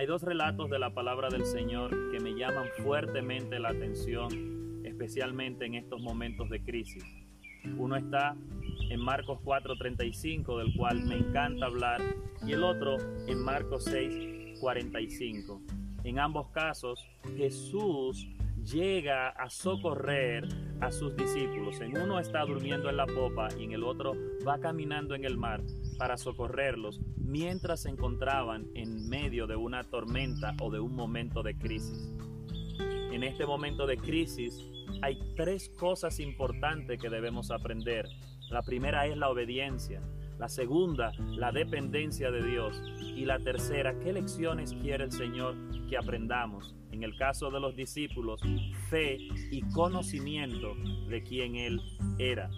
Hay dos relatos de la palabra del Señor que me llaman fuertemente la atención, especialmente en estos momentos de crisis. Uno está en Marcos 4:35, del cual me encanta hablar, y el otro en Marcos 6:45. En ambos casos, Jesús llega a socorrer a sus discípulos. En uno está durmiendo en la popa y en el otro va caminando en el mar para socorrerlos mientras se encontraban en medio de una tormenta o de un momento de crisis. En este momento de crisis hay tres cosas importantes que debemos aprender. La primera es la obediencia. La segunda, la dependencia de Dios. Y la tercera, ¿qué lecciones quiere el Señor que aprendamos? En el caso de los discípulos, fe y conocimiento de quién Él era.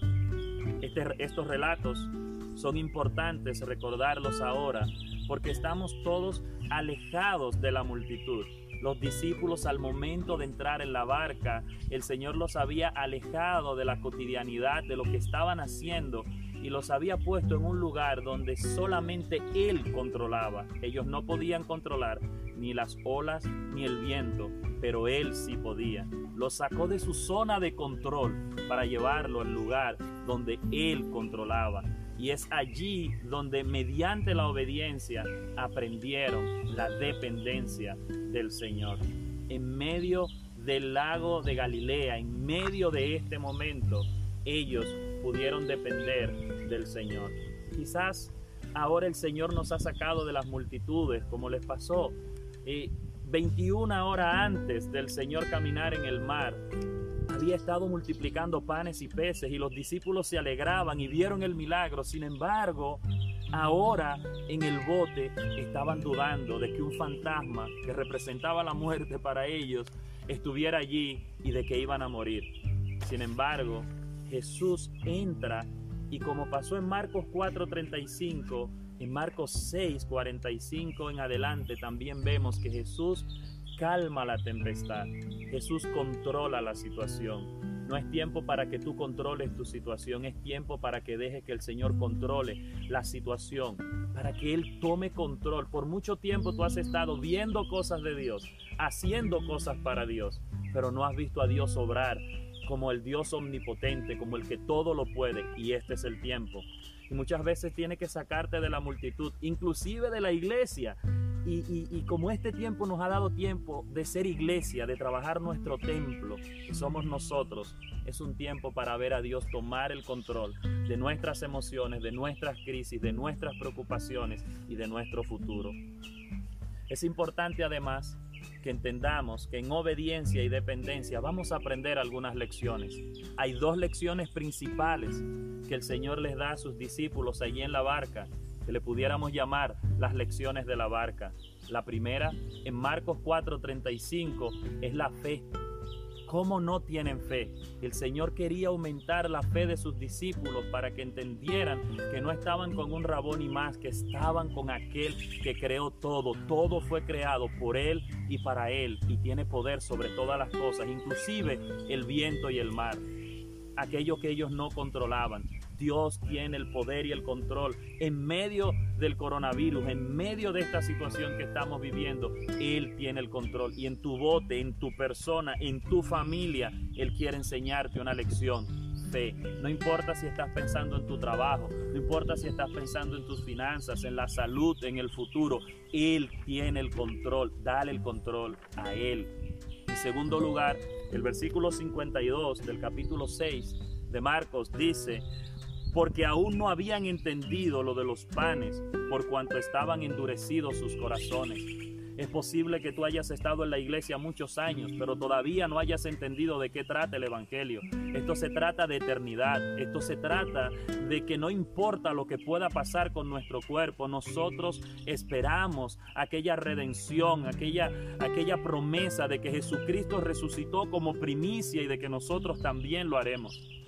Este, estos relatos son importantes recordarlos ahora porque estamos todos alejados de la multitud. Los discípulos al momento de entrar en la barca, el Señor los había alejado de la cotidianidad, de lo que estaban haciendo y los había puesto en un lugar donde solamente Él controlaba. Ellos no podían controlar ni las olas ni el viento, pero Él sí podía. Los sacó de su zona de control para llevarlo al lugar donde Él controlaba. Y es allí donde mediante la obediencia aprendieron la dependencia del Señor. En medio del lago de Galilea, en medio de este momento, ellos pudieron depender del Señor. Quizás ahora el Señor nos ha sacado de las multitudes, como les pasó. Y 21 horas antes del Señor caminar en el mar, había estado multiplicando panes y peces y los discípulos se alegraban y vieron el milagro. Sin embargo, ahora en el bote estaban dudando de que un fantasma que representaba la muerte para ellos estuviera allí y de que iban a morir. Sin embargo, Jesús entra y como pasó en Marcos 4:35, en Marcos 6:45 en adelante también vemos que Jesús calma la tempestad. Jesús controla la situación. No es tiempo para que tú controles tu situación, es tiempo para que dejes que el Señor controle la situación, para que Él tome control. Por mucho tiempo tú has estado viendo cosas de Dios, haciendo cosas para Dios, pero no has visto a Dios obrar como el Dios omnipotente, como el que todo lo puede, y este es el tiempo. Y muchas veces tiene que sacarte de la multitud, inclusive de la iglesia. Y, como este tiempo nos ha dado tiempo de ser iglesia, de trabajar nuestro templo, que somos nosotros, es un tiempo para ver a Dios tomar el control de nuestras emociones, de nuestras crisis, de nuestras preocupaciones y de nuestro futuro. Es importante además que entendamos que en obediencia y dependencia vamos a aprender algunas lecciones. Hay dos lecciones principales que el Señor les da a sus discípulos allí en la barca, que le pudiéramos llamar las lecciones de la barca. La primera, en Marcos 4:35, es la fe. ¿Cómo no tienen fe? El Señor quería aumentar la fe de sus discípulos para que entendieran que no estaban con un rabón y más, que estaban con aquel que creó todo. Todo fue creado por Él y para Él y tiene poder sobre todas las cosas, inclusive el viento y el mar. Aquello que ellos no controlaban. Dios tiene el poder y el control en medio del coronavirus, en medio de esta situación que estamos viviendo. Él tiene el control y en tu bote, en tu persona, en tu familia, Él quiere enseñarte una lección. Fe. No importa si estás pensando en tu trabajo, no importa si estás pensando en tus finanzas, en la salud, en el futuro. Él tiene el control. Dale el control a Él. En segundo lugar, el versículo 52 del capítulo 6 de Marcos dice, porque aún no habían entendido lo de los panes, por cuanto estaban endurecidos sus corazones. Es posible que tú hayas estado en la iglesia muchos años, pero todavía no hayas entendido de qué trata el Evangelio. Esto se trata de eternidad, esto se trata de que no importa lo que pueda pasar con nuestro cuerpo, nosotros esperamos aquella redención, aquella, aquella promesa de que Jesucristo resucitó como primicia y de que nosotros también lo haremos.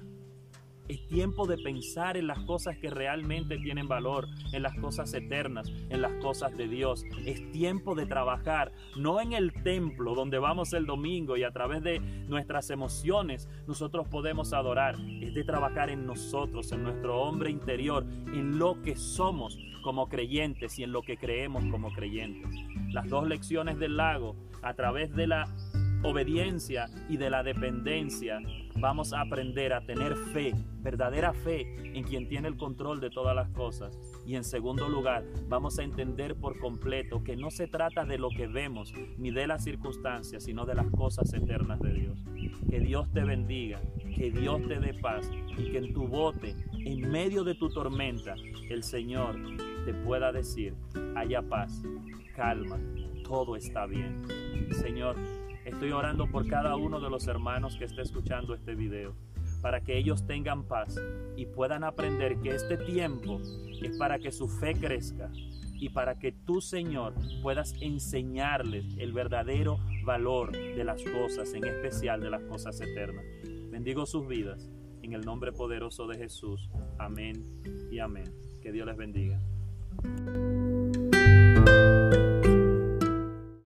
Es tiempo de pensar en las cosas que realmente tienen valor, en las cosas eternas, en las cosas de Dios. Es tiempo de trabajar, no en el templo donde vamos el domingo y a través de nuestras emociones nosotros podemos adorar. Es de trabajar en nosotros, en nuestro hombre interior, en lo que somos como creyentes y en lo que creemos como creyentes. las dos lecciones del lago, a través de la obediencia y de la dependencia, vamos a aprender a tener fe, verdadera fe en quien tiene el control de todas las cosas. Y en segundo lugar, vamos a entender por completo que no se trata de lo que vemos ni de las circunstancias, sino de las cosas eternas de Dios. Que Dios te bendiga, que Dios te dé paz y que en tu bote, en medio de tu tormenta, el Señor te pueda decir, haya paz, calma, todo está bien. Señor, Estoy orando por cada uno de los hermanos que esté escuchando este video, para que ellos tengan paz y puedan aprender que este tiempo es para que su fe crezca y para que tú, Señor, puedas enseñarles el verdadero valor de las cosas, en especial de las cosas eternas. Bendigo sus vidas en el nombre poderoso de Jesús. Amén y amén. Que Dios les bendiga.